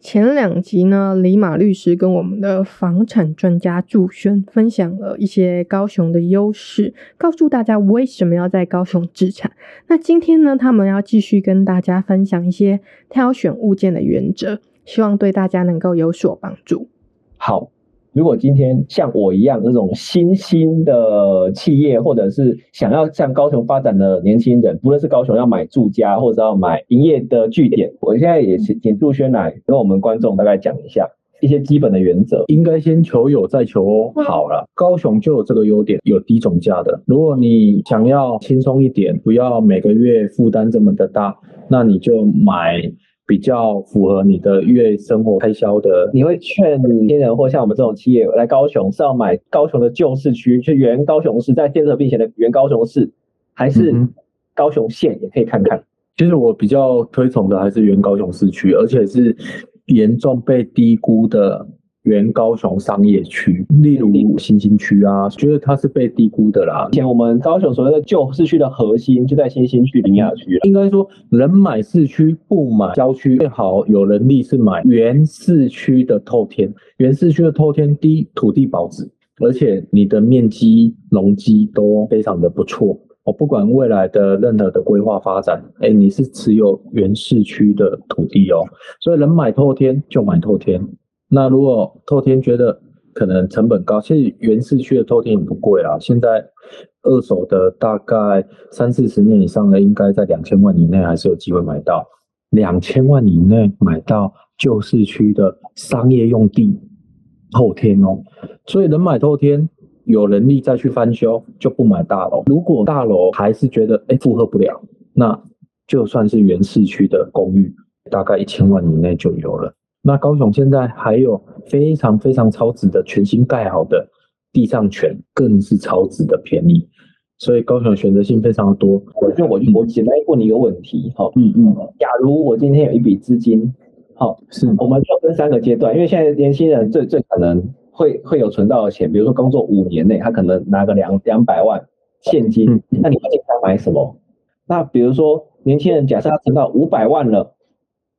前两集呢，李马律师跟我们的房产专家祝轩分享了一些高雄的优势，告诉大家为什么要在高雄置产。那今天呢，他们要继续跟大家分享一些挑选物件的原则，希望对大家能够有所帮助。好。如果今天像我一样这种新兴的企业，或者是想要向高雄发展的年轻人，不论是高雄要买住家，或者要买营业的据点，我现在也请请祝轩来跟我们观众大概讲一下一些基本的原则。应该先求有，再求好了。高雄就有这个优点，有低总价的。如果你想要轻松一点，不要每个月负担这么的大，那你就买。比较符合你的月生活开销的，你会劝年轻人或像我们这种企业来高雄是要买高雄的旧市区，就原高雄市在建设并前的原高雄市，还是高雄县也可以看看。其实我比较推崇的还是原高雄市区，而且是严重被低估的。原高雄商业区，例如新兴区啊，觉得它是被低估的啦。以前我们高雄所谓的旧市区的核心就在新兴区、林雅区。应该说，人买市区不买郊区，最好有能力是买原市区的透天。原市区的透天，低土地保值，而且你的面积、容积都非常的不错。我不管未来的任何的规划发展，哎，你是持有原市区的土地哦，所以人买透天就买透天。那如果透天觉得可能成本高，其实原市区的透天也不贵啊。现在二手的大概三四十年以上的，应该在两千万以内还是有机会买到。两千万以内买到旧市区的商业用地透天哦，所以能买透天，有能力再去翻修，就不买大楼。如果大楼还是觉得哎负荷不了，那就算是原市区的公寓，大概一千万以内就有了。那高雄现在还有非常非常超值的全新盖好的地上权，更是超值的便宜，所以高雄选择性非常的多。我就我我简单问你一个问题，好，嗯嗯，假如我今天有一笔资金，好，是，我们就分三个阶段，因为现在年轻人最最可能会会有存到的钱，比如说工作五年内，他可能拿个两两百万现金，嗯嗯，那你会建议他买什么？那比如说年轻人假设他存到五百万了，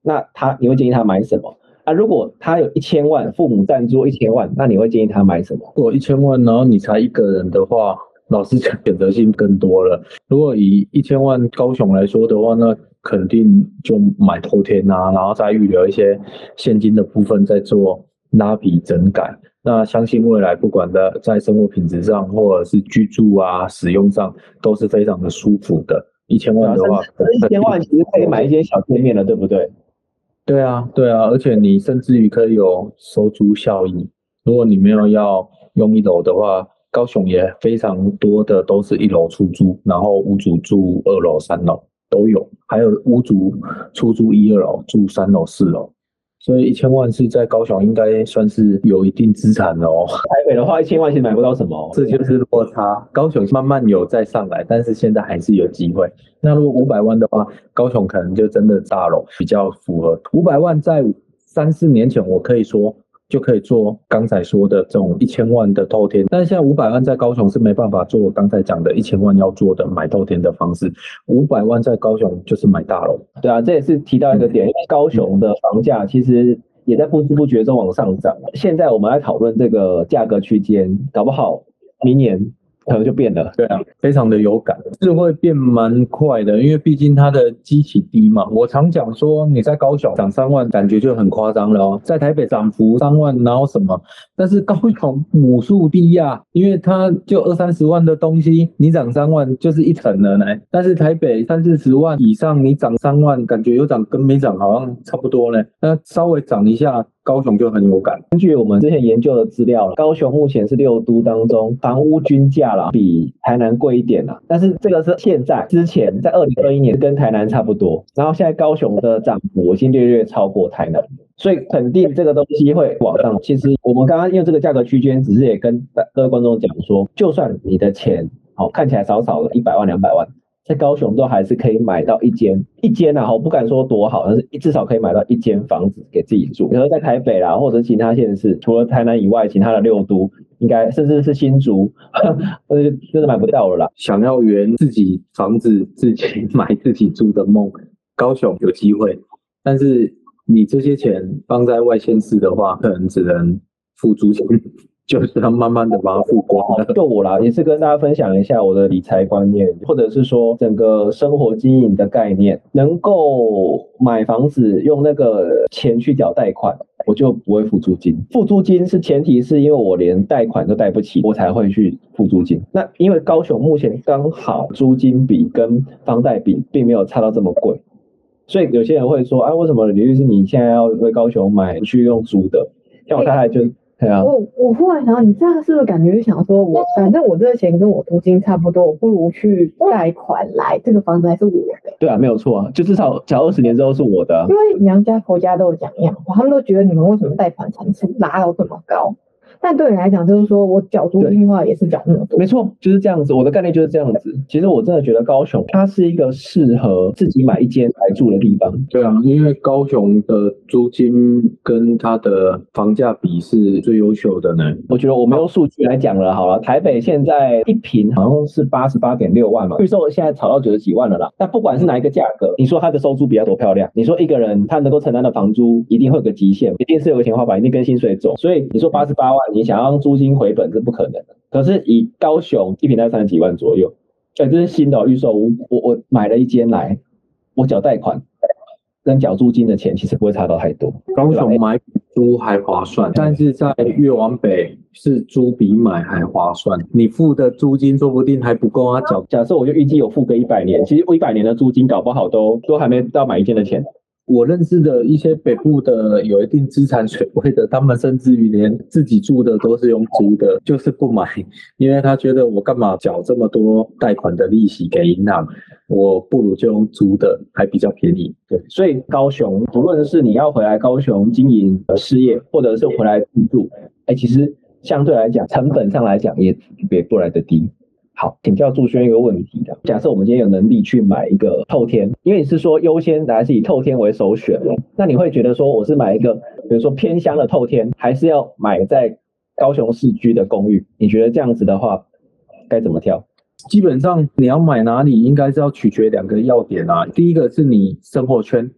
那他你会建议他买什么？啊，如果他有一千万，父母赞助一千万，那你会建议他买什么？如果一千万，然后你才一个人的话，老师讲，选择性更多了。如果以一千万高雄来说的话，那肯定就买透天啊，然后再预留一些现金的部分，再做拉皮整改。那相信未来不管的在生活品质上，或者是居住啊、使用上，都是非常的舒服的。一千万的话，一千万其实可以买一些小店面了，对不对？对啊，对啊，而且你甚至于可以有收租效应。如果你没有要用一楼的话，高雄也非常多的都是一楼出租，然后屋主住二楼、三楼都有，还有屋主出租一二楼住三楼、四楼。所以一千万是在高雄应该算是有一定资产的哦。台北的话，一千万其实买不到什么，这就是落差。高雄慢慢有再上来，但是现在还是有机会。那如果五百万的话，高雄可能就真的大了比较符合。五百万在三四年前，我可以说。就可以做刚才说的这种一千万的透天，但是现在五百万在高雄是没办法做我刚才讲的一千万要做的买透天的方式。五百万在高雄就是买大楼。对啊，这也是提到一个点，因为高雄的房价其实也在不知不觉中往上涨。现在我们来讨论这个价格区间，搞不好明年。可能就变了，对啊，非常的有感，是会变蛮快的，因为毕竟它的基期低嘛。我常讲说，你在高雄涨三万，感觉就很夸张了哦。在台北涨幅三万，然后什么？但是高雄母数低呀，因为它就二三十万的东西，你涨三万就是一成了呢。但是台北三四十万以上，你涨三万，感觉有涨跟没涨好像差不多呢。那稍微涨一下。高雄就很有感。根据我们之前研究的资料了，高雄目前是六都当中房屋均价啦比台南贵一点啦。但是这个是现在，之前在二零二一年跟台南差不多。然后现在高雄的涨幅已经略略超过台南，所以肯定这个东西会往上。其实我们刚刚用这个价格区间，只是也跟各位观众讲说，就算你的钱好，看起来少少的，一百万两百万，在高雄都还是可以买到一间一间呐，我不敢说多好，但是至少可以买到一间房子给自己住。比如在台北啦，或者其他县市，除了台南以外，其他的六都应该甚至是新竹，或者就是买不到了啦。想要圆自己房子自己 买自己住的梦，高雄有机会，但是你这些钱放在外县市的话，可能只能付租金。就是要慢慢的把它付光了。就我啦，也是跟大家分享一下我的理财观念，或者是说整个生活经营的概念。能够买房子用那个钱去缴贷款，我就不会付租金。付租金是前提，是因为我连贷款都贷不起，我才会去付租金。那因为高雄目前刚好租金比跟房贷比并没有差到这么贵，所以有些人会说，啊，为什么李律师你现在要为高雄买去用租的？像我太太就。对啊，我我忽然想到，你这样是不是感觉就想说我，我反正我这个钱跟我租金差不多，我不如去贷款来，这个房子还是我的。对啊，没有错啊，就至少缴二十年之后是我的啊。因为娘家婆家都有讲一样话，他们都觉得你们为什么贷款层次拉到这么高？但对你来讲，就是说我缴租金的话，也是缴那么多。没错，就是这样子。我的概念就是这样子。其实我真的觉得高雄，它是一个适合自己买一间来住的地方。对啊，因为高雄的租金跟它的房价比是最优秀的呢。我觉得我们用数据来讲了好了，台北现在一平好像是八十八点六万嘛，预售现在炒到九十几万了啦。但不管是哪一个价格，你说它的收租比较多漂亮，你说一个人他能够承担的房租一定会有个极限，一定是有个天花板，一定跟薪水走。所以你说八十八万。你想要租金回本是不可能的，可是以高雄一平在三十几万左右，哎，这是新的预售屋，我我买了一间来，我缴贷款跟缴租金的钱其实不会差到太多。高雄买租还划算，但是在越往北是租比买还划算，你付的租金说不定还不够啊缴。假设我就预计有付个一百年，其实我一百年的租金搞不好都都还没到买一间的钱。我认识的一些北部的有一定资产水位的，他们甚至于连自己住的都是用租的，就是不买，因为他觉得我干嘛缴这么多贷款的利息给银行，我不如就用租的，还比较便宜。对，所以高雄，不论是你要回来高雄经营事业，或者是回来自住，哎，其实相对来讲，成本上来讲也比不来的低。好，请教祝轩一个问题的。假设我们今天有能力去买一个透天，因为你是说优先还是以透天为首选，那你会觉得说我是买一个，比如说偏乡的透天，还是要买在高雄市区的公寓？你觉得这样子的话该怎么挑？基本上你要买哪里，应该是要取决两个要点啊。第一个是你生活圈，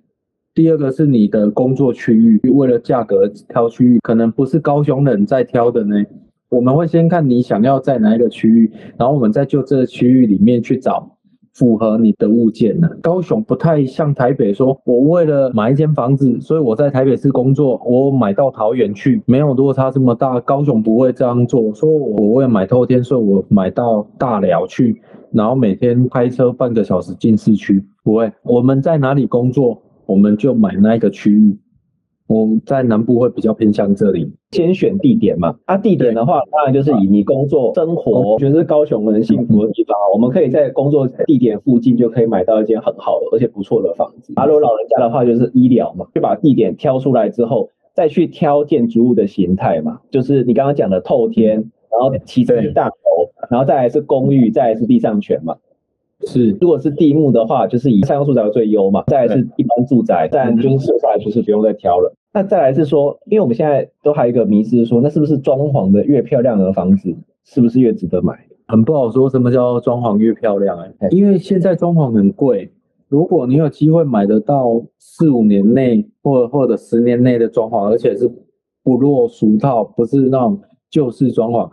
第二个是你的工作区域。为了价格挑区域，可能不是高雄人在挑的呢。我们会先看你想要在哪一个区域，然后我们再就这个区域里面去找符合你的物件呢。高雄不太像台北，说我为了买一间房子，所以我在台北市工作，我买到桃园去，没有落差这么大。高雄不会这样做，说我为了买透天，所以我买到大寮去，然后每天开车半个小时进市区，不会。我们在哪里工作，我们就买那一个区域。我们在南部会比较偏向这里，先选地点嘛。啊，地点的话，当然就是以你工作、生活，觉得是高雄人幸福的地方。我们可以在工作地点附近就可以买到一间很好的，而且不错的房子。啊，如果老人家的话，就是医疗嘛，就把地点挑出来之后，再去挑建筑物的形态嘛，就是你刚刚讲的透天，然后其次是大楼，然后再来是公寓，再来是地上权嘛。是，如果是地目的话，就是以商用住宅最优嘛，再来是一般住宅，再来就是剩下来就是不用再挑了。那再来是说，因为我们现在都还有一个迷思，说那是不是装潢的越漂亮的房子，是不是越值得买？很不好说，什么叫装潢越漂亮？哎，因为现在装潢很贵，如果你有机会买得到四五年内或或者十年内的装潢，而且是不落俗套，不是那种旧式装潢，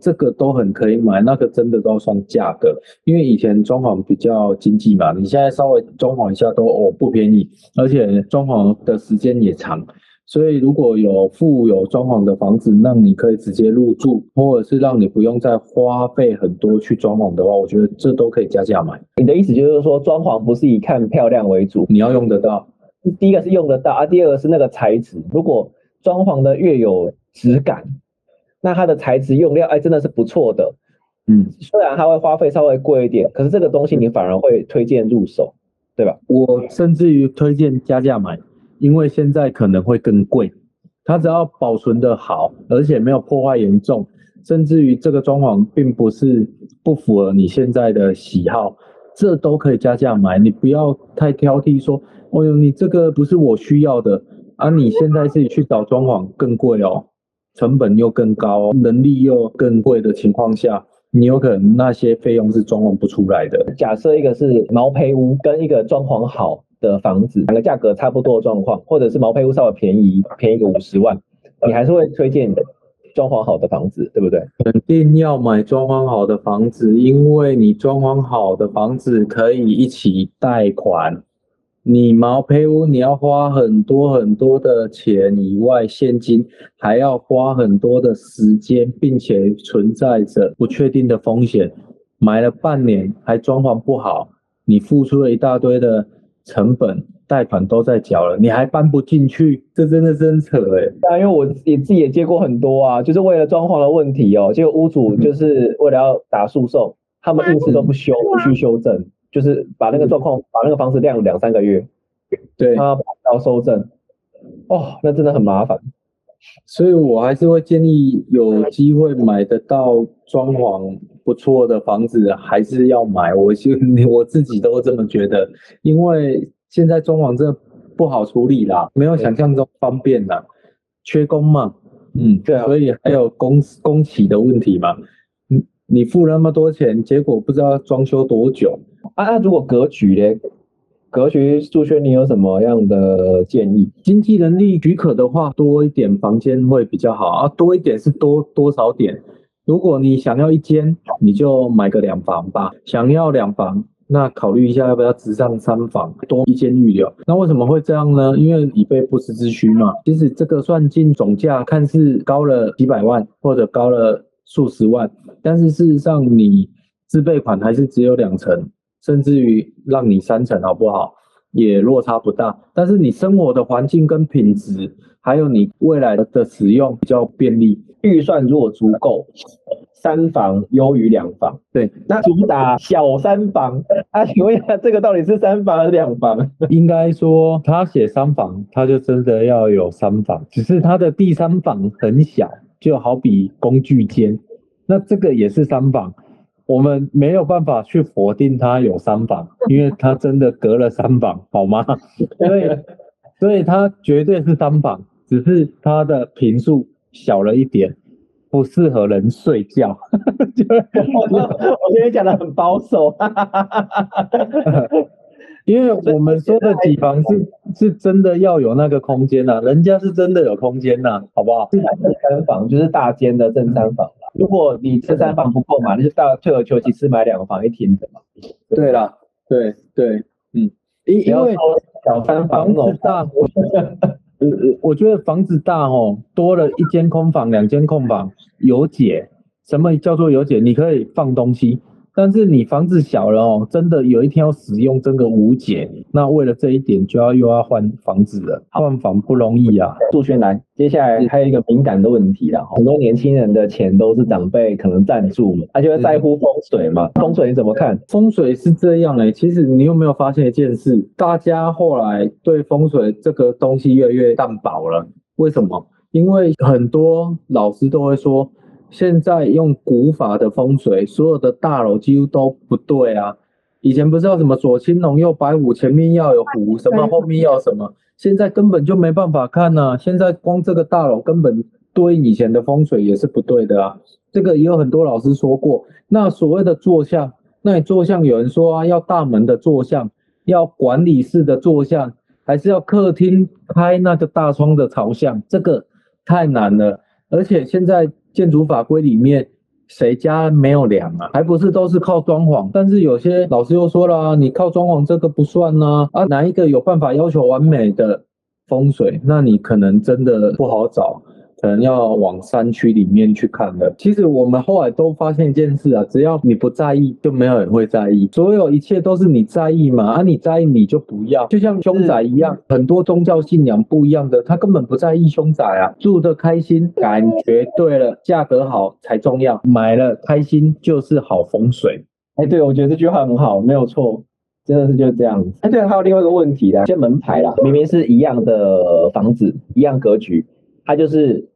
这个都很可以买。那个真的都要算价格，因为以前装潢比较经济嘛，你现在稍微装潢一下都哦不便宜，而且装潢的时间也长。所以，如果有附有装潢的房子，那你可以直接入住，或者是让你不用再花费很多去装潢的话，我觉得这都可以加价买。你的意思就是说，装潢不是以看漂亮为主，你要用得到。第一个是用得到啊，第二个是那个材质。如果装潢的越有质感，那它的材质用料哎真的是不错的。嗯，虽然它会花费稍微贵一点，可是这个东西你反而会推荐入手，对吧？我甚至于推荐加价买。因为现在可能会更贵，它只要保存得好，而且没有破坏严重，甚至于这个装潢并不是不符合你现在的喜好，这都可以加价买。你不要太挑剔说，哦哟，你这个不是我需要的啊！你现在自己去找装潢更贵哦，成本又更高，能力又更贵的情况下，你有可能那些费用是装潢不出来的。假设一个是毛坯屋跟一个装潢好的房子，两个价格差不多的状况，或者是毛坯屋稍微便宜，便宜个五十万，你还是会推荐装潢好的房子，对不对？肯定要买装潢好的房子，因为你装潢好的房子可以一起贷款。你毛坯屋你要花很多很多的钱以外，现金还要花很多的时间，并且存在着不确定的风险。买了半年还装潢不好，你付出了一大堆的成本。贷款都在缴了，你还搬不进去，这真的真扯哎、欸！啊，因为我也自己也接过很多啊，就是为了装潢的问题哦，结果屋主就是为了要打诉讼，他们硬是都不修，不去修正，就是把那个状况，把那个房子晾两三个月，对，他要收正，哦，那真的很麻烦。所以我还是会建议有机会买得到装潢不错的房子，还是要买。我就 我自己都这么觉得，因为。现在装潢真的不好处理啦，没有想象中方便啦，缺工嘛，嗯，对啊，所以还有工工期的问题嘛，你付了那么多钱，结果不知道要装修多久啊？那如果格局嘞，格局祝轩你有什么样的建议？经济能力许可的话，多一点房间会比较好啊，多一点是多多少点？如果你想要一间，你就买个两房吧，想要两房。那考虑一下要不要直上三房，多一间预留。那为什么会这样呢？因为以备不时之需嘛。其实这个算进总价，看似高了几百万或者高了数十万，但是事实上你自备款还是只有两成，甚至于让你三成，好不好？也落差不大。但是你生活的环境跟品质，还有你未来的使用比较便利，预算如果足够。三房优于两房，对，那主打小三房啊？请问一下，这个到底是三房还是两房？应该说，他写三房，他就真的要有三房，只是他的第三房很小，就好比工具间，那这个也是三房，我们没有办法去否定它有三房，因为它真的隔了三房，好吗？所以，所以它绝对是三房，只是它的平数小了一点。不适合人睡觉，我觉得讲的很保守，因为我们说的几房是是真的要有那个空间呐、啊，人家是真的有空间呐、啊，好不好？正三房就是大间的正三房，如果你正三房不够嘛，那就大退而求其次买两房一厅的嘛。对啦，对对，嗯，因因为小三房子大。我我我觉得房子大哦，多了一间空房，两间空房有解。什么叫做有解？你可以放东西。但是你房子小了哦，真的有一天要使用，真的无解。那为了这一点，就要又要换房子了。换房不容易啊。杜轩来，接下来还有一个敏感的问题啦。很多年轻人的钱都是长辈可能赞助嘛，他就会在乎风水嘛。风水你怎么看？风水是这样诶、欸，其实你有没有发现一件事？大家后来对风水这个东西越来越淡薄了。为什么？因为很多老师都会说。现在用古法的风水，所有的大楼几乎都不对啊。以前不知道什么左青龙右白虎，前面要有虎，什么后面要什么，现在根本就没办法看呢、现在光这个大楼根本对以前的风水也是不对的啊。这个也有很多老师说过。那所谓的坐向，那你坐向有人说啊，要大门的坐向，要管理室的坐向，还是要客厅开那个大窗的朝向？这个太难了，而且现在。建筑法规里面，谁家没有梁啊？还不是都是靠装潢？但是有些老师又说了，你靠装潢这个不算呢。啊，哪一个有办法要求完美的风水？那你可能真的不好找。可能要往山区里面去看的。其实我们后来都发现一件事啊，只要你不在意，就没有人会在意。所有一切都是你在意嘛，啊，你在意你就不要。就像凶宅一样，很多宗教信仰不一样的，他根本不在意凶宅啊，住得开心，感觉对了，价格好才重要，买了开心就是好风水。哎，对，我觉得这句话很好，没有错，真的是就这样子。哎，对，还有另外一个问题啦，这门牌啦，明明是一样的房子，一样格局。它就是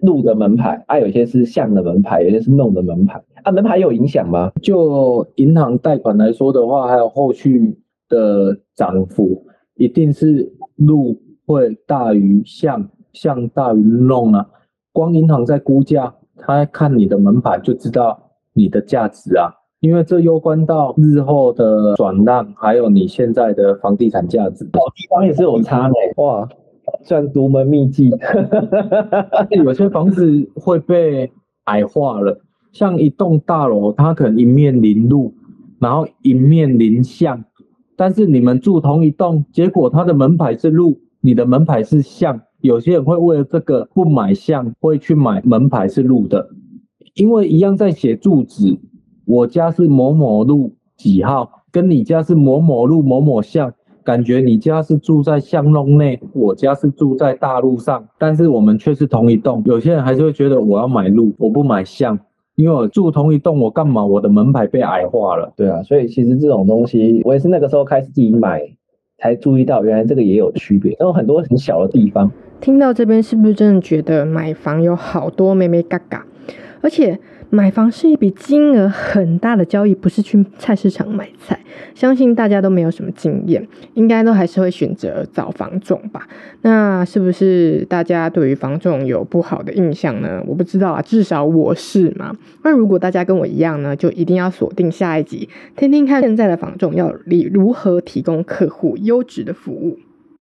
路的门牌，啊，有些是巷的门牌，有些是弄的门牌，啊，门牌有影响吗？就银行贷款来说的话，还有后续的涨幅，一定是路会大于巷，巷大于弄啊。光银行在估价，他看你的门牌就知道你的价值啊，因为这攸关到日后的转让，还有你现在的房地产价值。哦，地方也是有差呢，哇，算独门秘技。有些房子会被矮化了，像一栋大楼，它可能一面临路，然后一面临巷，但是你们住同一栋，结果它的门牌是路，你的门牌是巷。有些人会为了这个不买巷，会去买门牌是路的，因为一样在写住址，我家是某某路几号，跟你家是某某路某某巷，感觉你家是住在巷弄内，我家是住在大路上，但是我们却是同一栋。有些人还是会觉得我要买路，我不买巷，因为我住同一栋，我干嘛？我的门牌被矮化了。对啊，所以其实这种东西，我也是那个时候开始自己买，才注意到原来这个也有区别，有很多很小的地方。听到这边，是不是真的觉得买房有好多妹妹嘎嘎？而且买房是一笔金额很大的交易，不是去菜市场买菜。相信大家都没有什么经验，应该都还是会选择找房仲吧？那是不是大家对于房仲有不好的印象呢？我不知道啊，至少我是嘛。那如果大家跟我一样呢，就一定要锁定下一集，听听看现在的房仲要如何提供客户优质的服务。